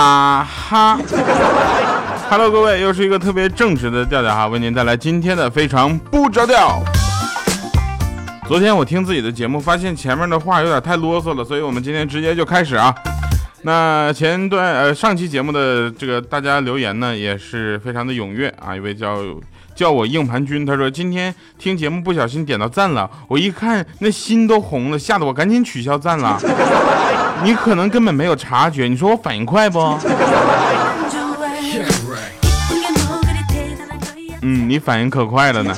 啊哈，Hello，各位，又是一个特别正直的调调哈，为您带来今天的非常不着调。昨天我听自己的节目，发现前面的话有点太啰嗦了，所以我们今天直接就开始啊。那前段呃上期节目的这个大家留言呢，也是非常的踊跃啊。一位叫叫我硬盘君，他说今天听节目不小心点到赞了，我一看那心都红了，吓得我赶紧取消赞了。你可能根本没有察觉，你说我反应快不？嗯，你反应可快了呢。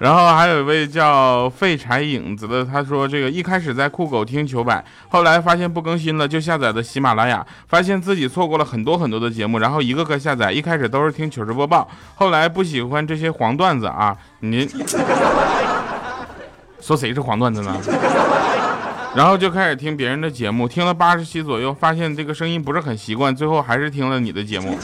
然后还有一位叫废柴影子的，他说这个一开始在酷狗听糗百，后来发现不更新了，就下载的喜马拉雅，发现自己错过了很多很多的节目，然后一个个下载，一开始都是听糗事播报，后来不喜欢这些黄段子啊，您说谁是黄段子呢？然后就开始听别人的节目，听了八十期左右，发现这个声音不是很习惯，最后还是听了你的节目。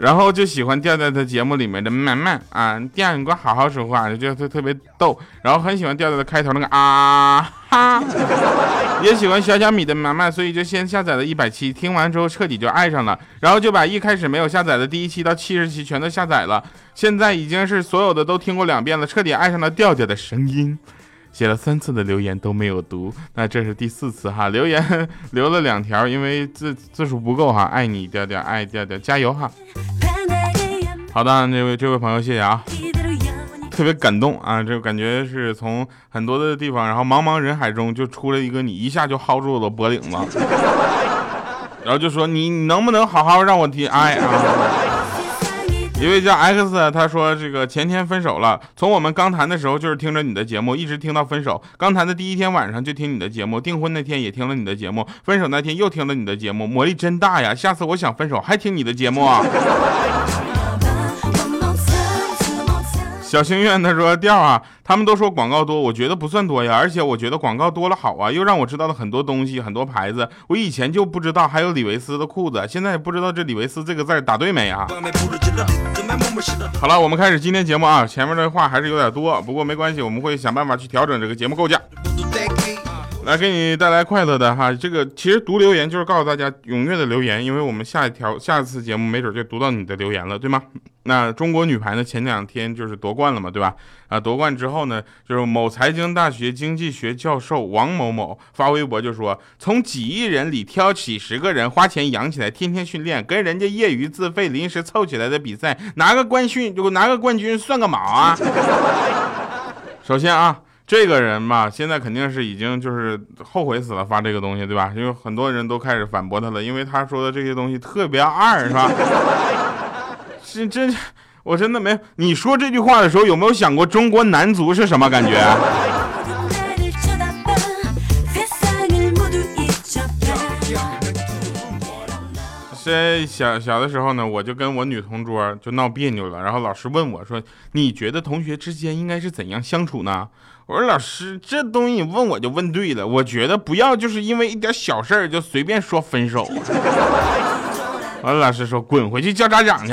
然后就喜欢调调的节目里面的慢慢啊，调你给我好好说话，就特特别逗。然后很喜欢调调的开头那个啊哈，也喜欢小小米的慢慢，所以就先下载了一百期，听完之后彻底就爱上了。然后就把一开始没有下载的第一期到七十期全都下载了，现在已经是所有的都听过两遍了，彻底爱上了调调的声音。写了三次的留言都没有读，那这是第四次哈，留言 留了两条，因为字字数不够哈，爱你调调，爱调调，加油哈。好的，这位这位朋友谢谢啊，特别感动啊，这感觉是从很多的地方，然后茫茫人海中就出来一个你，一下就薅住我的脖领子，然后就说你能不能好好让我提爱啊。一位叫 X，他说这个前天分手了，从我们刚谈的时候就是听着你的节目，一直听到分手。刚谈的第一天晚上就听你的节目，订婚那天也听了你的节目，分手那天又听了你的节目，魔力真大呀！下次我想分手还听你的节目啊。小星愿他说调啊，他们都说广告多，我觉得不算多呀，而且我觉得广告多了好啊，又让我知道了很多东西，很多牌子，我以前就不知道还有李维斯的裤子，现在也不知道这李维斯这个字打对没啊？好了，我们开始今天节目啊，前面的话还是有点多，不过没关系，我们会想办法去调整这个节目构架。来给你带来快乐的哈，这个其实读留言就是告诉大家踊跃的留言，因为我们下一条下一次节目没准就读到你的留言了，对吗？那中国女排呢，前两天就是夺冠了嘛，对吧？啊，夺冠之后呢，就是某财经大学经济学教授王某某发微博就说，从几亿人里挑几十个人花钱养起来，天天训练，跟人家业余自费临时凑起来的比赛拿个冠军就拿个冠军算个毛啊！首先啊。这个人吧，现在肯定是已经就是后悔死了，发这个东西，对吧？因为很多人都开始反驳他了，因为他说的这些东西特别二，是吧？是真，我真的没。你说这句话的时候，有没有想过中国男足是什么感觉？在小小的时候呢，我就跟我女同桌就闹别扭了，然后老师问我说：“你觉得同学之间应该是怎样相处呢？”我说：“老师，这东西你问我就问对了，我觉得不要就是因为一点小事儿就随便说分手。”完了，老师说：“滚回去叫家长去。”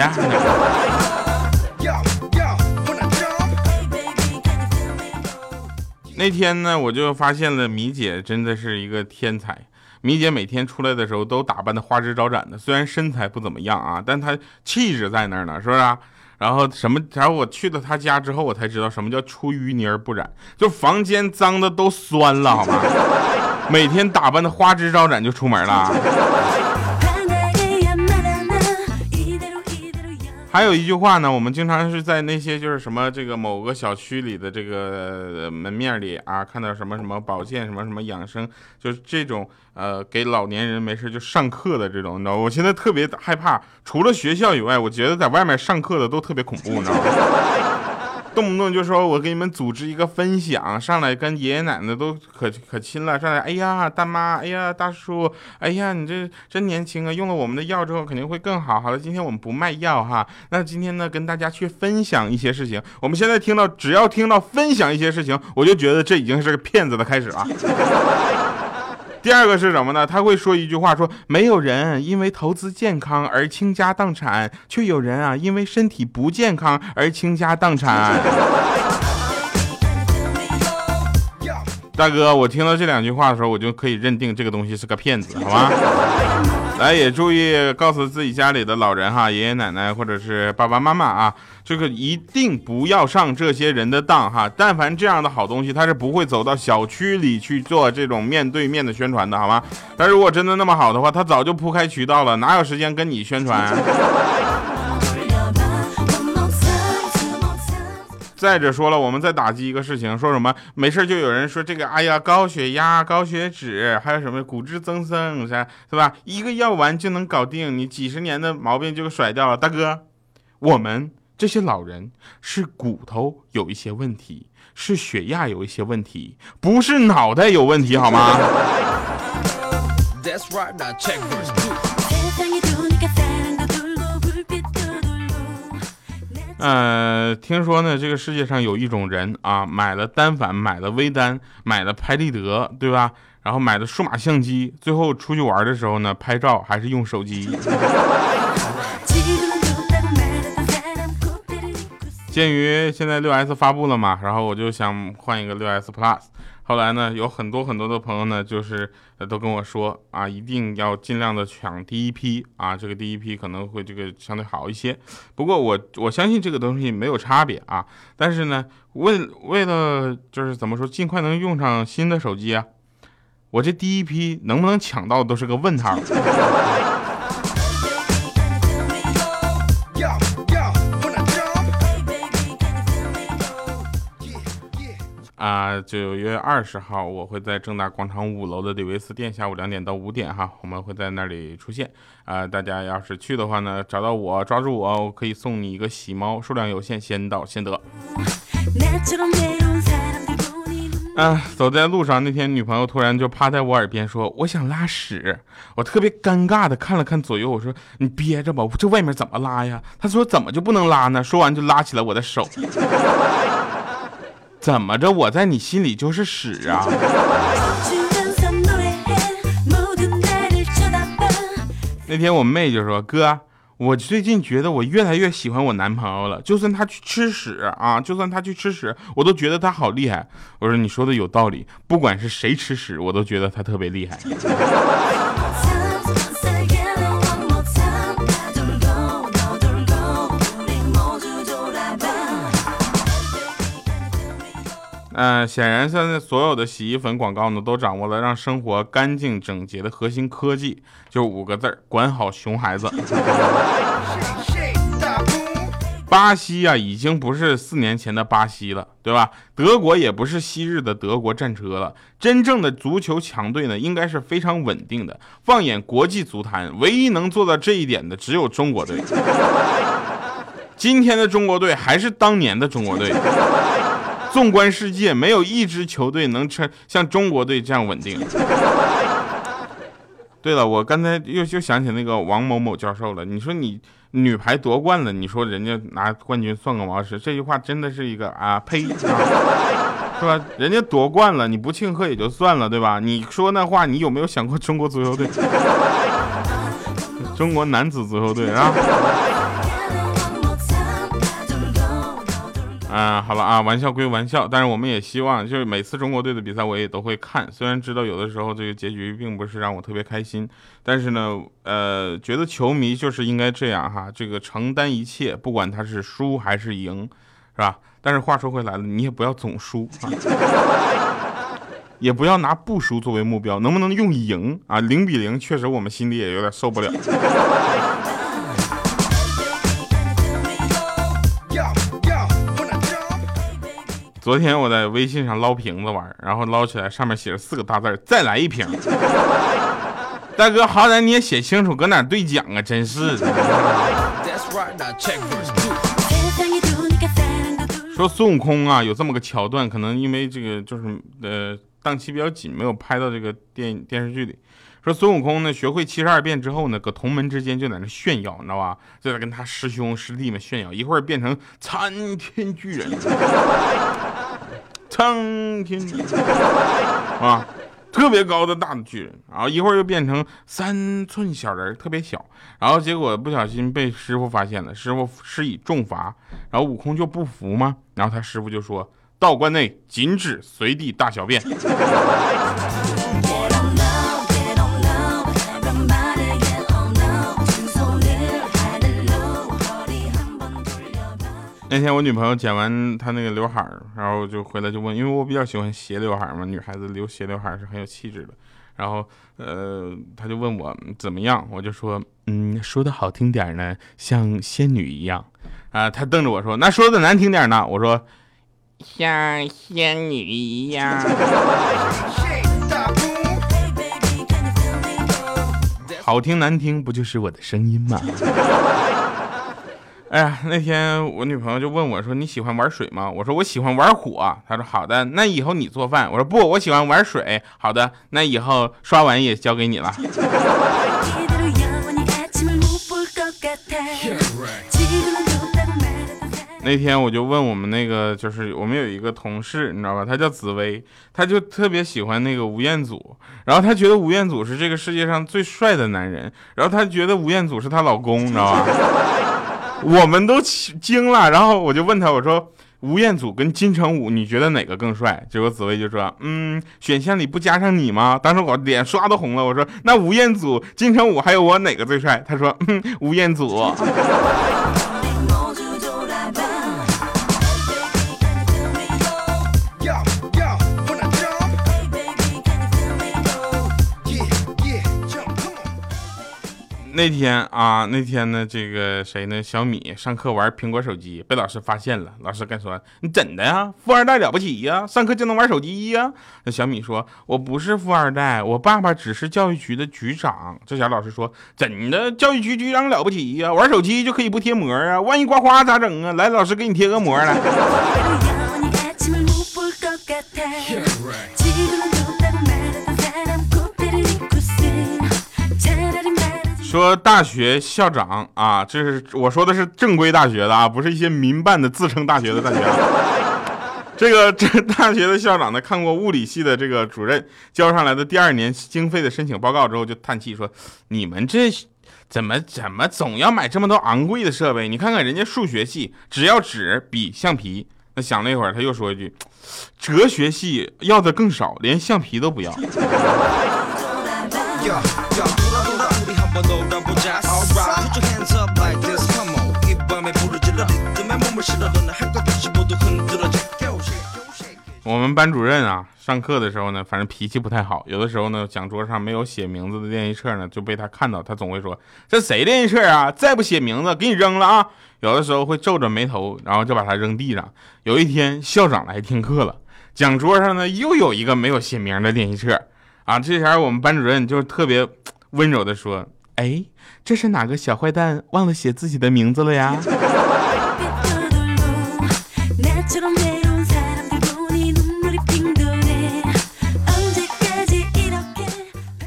那天呢，我就发现了米姐真的是一个天才。米姐每天出来的时候都打扮的花枝招展的，虽然身材不怎么样啊，但她气质在那儿呢，是不是？然后什么？然后我去了他家之后，我才知道什么叫出淤泥而不染，就房间脏的都酸了，好吗？每天打扮的花枝招展就出门了。还有一句话呢，我们经常是在那些就是什么这个某个小区里的这个门面里啊，看到什么什么保健什么什么养生，就是这种呃给老年人没事就上课的这种，你知道我现在特别害怕，除了学校以外，我觉得在外面上课的都特别恐怖，你知道吗？动不动就说我给你们组织一个分享，上来跟爷爷奶奶都可可亲了，上来哎呀大妈，哎呀大叔，哎呀你这真年轻啊，用了我们的药之后肯定会更好。好了，今天我们不卖药哈，那今天呢跟大家去分享一些事情。我们现在听到只要听到分享一些事情，我就觉得这已经是个骗子的开始了。第二个是什么呢？他会说一句话，说没有人因为投资健康而倾家荡产，却有人啊因为身体不健康而倾家荡产。大哥，我听到这两句话的时候，我就可以认定这个东西是个骗子，好吗？来，也注意告诉自己家里的老人哈，爷爷奶奶或者是爸爸妈妈啊，这个一定不要上这些人的当哈。但凡这样的好东西，他是不会走到小区里去做这种面对面的宣传的，好吗？但如果真的那么好的话，他早就铺开渠道了，哪有时间跟你宣传？再者说了，我们再打击一个事情，说什么没事就有人说这个，哎呀，高血压、高血脂，还有什么骨质增生，是是吧？一个药丸就能搞定你几十年的毛病就甩掉了。大哥，我们这些老人是骨头有一些问题，是血压有一些问题，不是脑袋有问题，好吗？呃，听说呢，这个世界上有一种人啊，买了单反，买了微单，买了拍立得，对吧？然后买了数码相机，最后出去玩的时候呢，拍照还是用手机。鉴于现在六 S 发布了嘛，然后我就想换一个六 S Plus。后来呢，有很多很多的朋友呢，就是都跟我说啊，一定要尽量的抢第一批啊，这个第一批可能会这个相对好一些。不过我我相信这个东西没有差别啊，但是呢，为为了就是怎么说，尽快能用上新的手机啊，我这第一批能不能抢到都是个问号。啊，九月二十号，我会在正大广场五楼的李维斯店，下午两点到五点哈，我们会在那里出现。啊，大家要是去的话呢，找到我，抓住我，我可以送你一个喜猫，数量有限，先到先得。啊，走在路上那天，女朋友突然就趴在我耳边说：“我想拉屎。”我特别尴尬的看了看左右，我说：“你憋着吧，这外面怎么拉呀？”她说：“怎么就不能拉呢？”说完就拉起了我的手。怎么着？我在你心里就是屎啊！那天我妹就说：“哥，我最近觉得我越来越喜欢我男朋友了。就算他去吃屎啊，就算他去吃屎，我都觉得他好厉害。”我说：“你说的有道理，不管是谁吃屎，我都觉得他特别厉害。”嗯，显然现在所有的洗衣粉广告呢，都掌握了让生活干净整洁的核心科技，就五个字儿：管好熊孩子。巴西啊，已经不是四年前的巴西了，对吧？德国也不是昔日的德国战车了。真正的足球强队呢，应该是非常稳定的。放眼国际足坛，唯一能做到这一点的，只有中国队。今天的中国队还是当年的中国队。纵观世界，没有一支球队能成像中国队这样稳定。对了，我刚才又又想起那个王某某教授了。你说你女排夺冠了，你说人家拿冠军算个毛事？这句话真的是一个啊呸，是吧？人家夺冠了，你不庆贺也就算了，对吧？你说那话，你有没有想过中国足球队？中国男子足球队啊？嗯，好了啊，玩笑归玩笑，但是我们也希望，就是每次中国队的比赛我也都会看。虽然知道有的时候这个结局并不是让我特别开心，但是呢，呃，觉得球迷就是应该这样哈，这个承担一切，不管他是输还是赢，是吧？但是话说回来了，你也不要总输 啊，也不要拿不输作为目标，能不能用赢啊？零比零确实我们心里也有点受不了。昨天我在微信上捞瓶子玩，然后捞起来上面写着四个大字再来一瓶。大哥，好歹你也写清楚，搁哪兑奖啊？真是的。说孙悟空啊，有这么个桥段，可能因为这个就是呃档期比较紧，没有拍到这个电电视剧里。说孙悟空呢，学会七十二变之后呢，搁同门之间就在那炫耀，你知道吧？就在跟他师兄师弟们炫耀，一会儿变成参天巨人。苍天啊，特别高的大的巨人，然后一会儿又变成三寸小人，特别小，然后结果不小心被师傅发现了，师傅施以重罚，然后悟空就不服嘛？然后他师傅就说：“道观内禁止随地大小便。那天我女朋友剪完她那个刘海儿，然后就回来就问，因为我比较喜欢斜刘海嘛，女孩子留斜刘海是很有气质的。然后，呃，她就问我怎么样，我就说，嗯，说的好听点呢，像仙女一样。啊，她瞪着我说，那说的难听点呢？我说，像仙女一样。好听难听不就是我的声音吗？哎呀，那天我女朋友就问我说：“你喜欢玩水吗？”我说：“我喜欢玩火。”她说：“好的，那以后你做饭。”我说：“不，我喜欢玩水。”好的，那以后刷碗也交给你了。那天我就问我们那个，就是我们有一个同事，你知道吧？他叫紫薇，他就特别喜欢那个吴彦祖，然后他觉得吴彦祖是这个世界上最帅的男人，然后他觉得吴彦祖是她老公，你知道吧？我们都惊了，然后我就问他，我说吴彦祖跟金城武，你觉得哪个更帅？结果紫薇就说，嗯，选项里不加上你吗？当时我脸刷都红了，我说那吴彦祖、金城武还有我哪个最帅？他说，嗯，吴彦祖。那天啊，那天呢，这个谁呢？小米上课玩苹果手机，被老师发现了。老师跟说：“你怎的呀？富二代了不起呀？上课就能玩手机呀？”那小米说：“我不是富二代，我爸爸只是教育局的局长。”这小老师说：“怎的？教育局局长了不起呀？玩手机就可以不贴膜啊？万一刮花咋整啊？来，老师给你贴个膜来。”说大学校长啊，这是我说的是正规大学的啊，不是一些民办的自称大学的大学。这个这大学的校长呢，看过物理系的这个主任交上来的第二年经费的申请报告之后，就叹气说：“你们这怎么怎么总要买这么多昂贵的设备？你看看人家数学系，只要纸、笔、橡皮。”那想了一会儿，他又说一句：“ 哲学系要的更少，连橡皮都不要。”我们班主任啊，上课的时候呢，反正脾气不太好。有的时候呢，讲桌上没有写名字的练习册呢，就被他看到，他总会说：“这谁练习册啊？再不写名字，给你扔了啊！”有的时候会皱着眉头，然后就把它扔地上。有一天，校长来听课了，讲桌上呢又有一个没有写名的练习册啊。这前我们班主任就特别温柔的说。哎，这是哪个小坏蛋忘了写自己的名字了呀？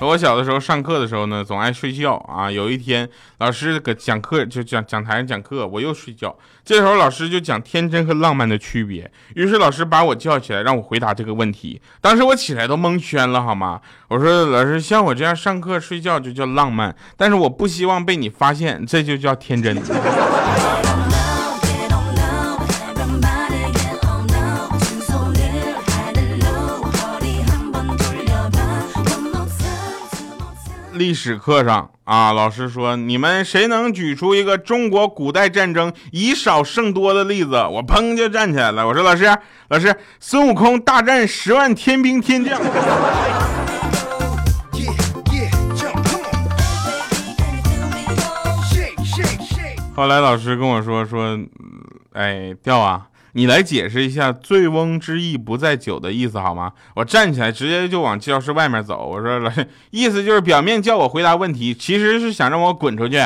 我小的时候上课的时候呢，总爱睡觉啊。有一天，老师搁讲课，就讲讲台上讲课，我又睡觉。这时候老师就讲天真和浪漫的区别。于是老师把我叫起来，让我回答这个问题。当时我起来都蒙圈了，好吗？我说老师，像我这样上课睡觉就叫浪漫，但是我不希望被你发现，这就叫天真。历史课上啊，老师说你们谁能举出一个中国古代战争以少胜多的例子？我砰就站起来了。我说老师，老师，孙悟空大战十万天兵天将。后来老师跟我说说，哎，调啊。你来解释一下“醉翁之意不在酒”的意思好吗？我站起来直接就往教室外面走。我说：“老师，意思就是表面叫我回答问题，其实是想让我滚出去。”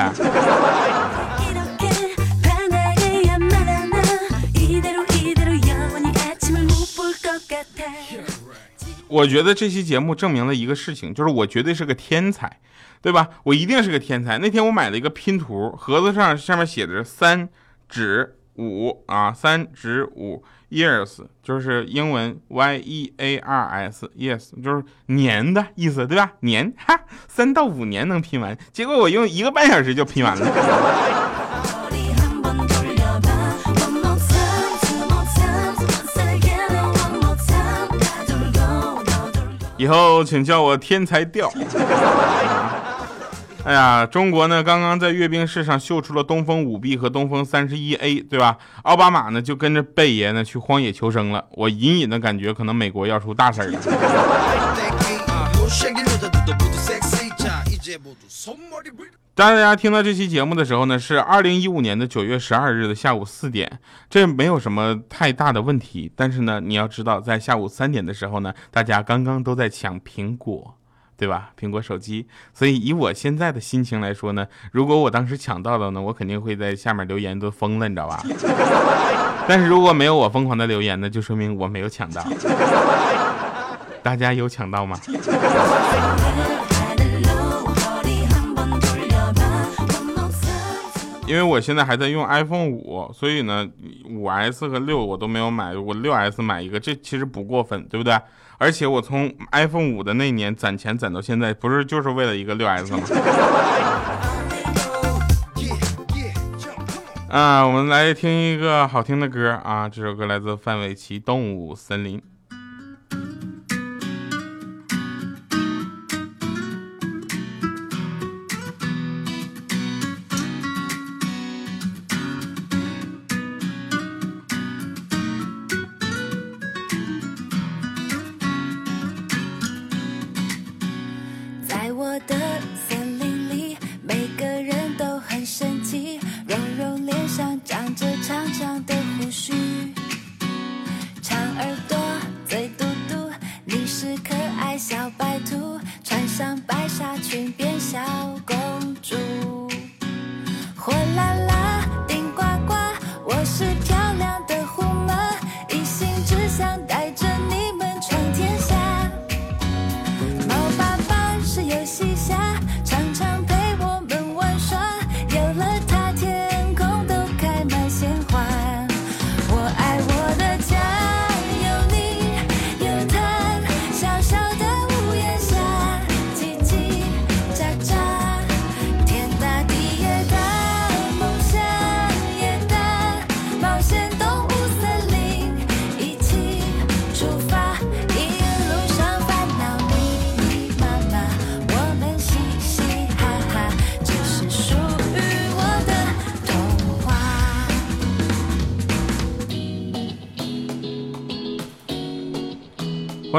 我觉得这期节目证明了一个事情，就是我绝对是个天才，对吧？我一定是个天才。那天我买了一个拼图，盒子上上面写着三指。五啊，三指五，years 就是英文 y e a r s，yes 就是年的意思，对吧？年哈，三到五年能拼完，结果我用一个半小时就拼完了。以后请叫我天才调。哎呀，中国呢刚刚在阅兵式上秀出了东风五 B 和东风三十一 A，对吧？奥巴马呢就跟着贝爷呢去荒野求生了。我隐隐的感觉，可能美国要出大事儿了。大家听到这期节目的时候呢，是二零一五年的九月十二日的下午四点，这没有什么太大的问题。但是呢，你要知道，在下午三点的时候呢，大家刚刚都在抢苹果。对吧？苹果手机，所以以我现在的心情来说呢，如果我当时抢到了呢，我肯定会在下面留言都疯了，你知道吧？但是如果没有我疯狂的留言呢，就说明我没有抢到。大家有抢到吗？因为我现在还在用 iPhone 五，所以呢，五 S 和六我都没有买，我六 S 买一个，这其实不过分，对不对？而且我从 iPhone 五的那年攒钱攒到现在，不是就是为了一个六 S 吗？啊，我们来听一个好听的歌啊，这首歌来自范玮琪《动物森林》。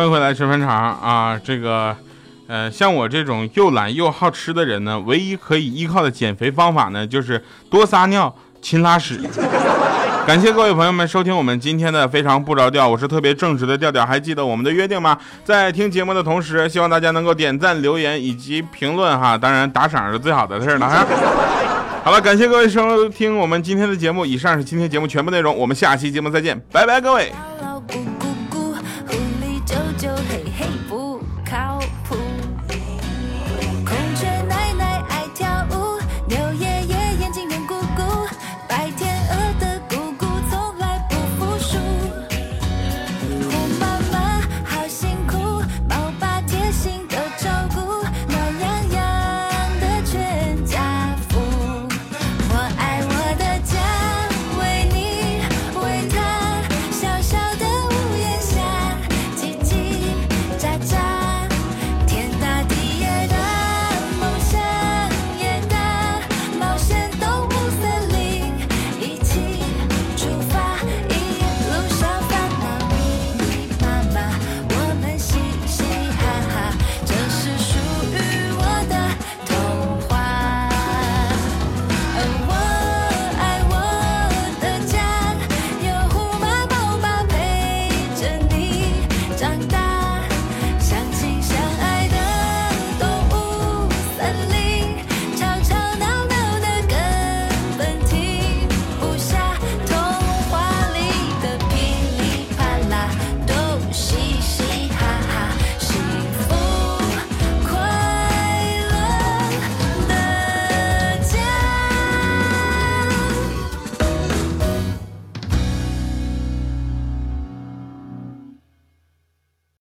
迎回来吃饭场啊！这个，呃，像我这种又懒又好吃的人呢，唯一可以依靠的减肥方法呢，就是多撒尿、勤拉屎。感谢各位朋友们收听我们今天的非常不着调，我是特别正直的调调。还记得我们的约定吗？在听节目的同时，希望大家能够点赞、留言以及评论哈，当然打赏是最好的事儿了哈。好了，感谢各位收听我们今天的节目，以上是今天节目全部内容，我们下期节目再见，拜拜，各位。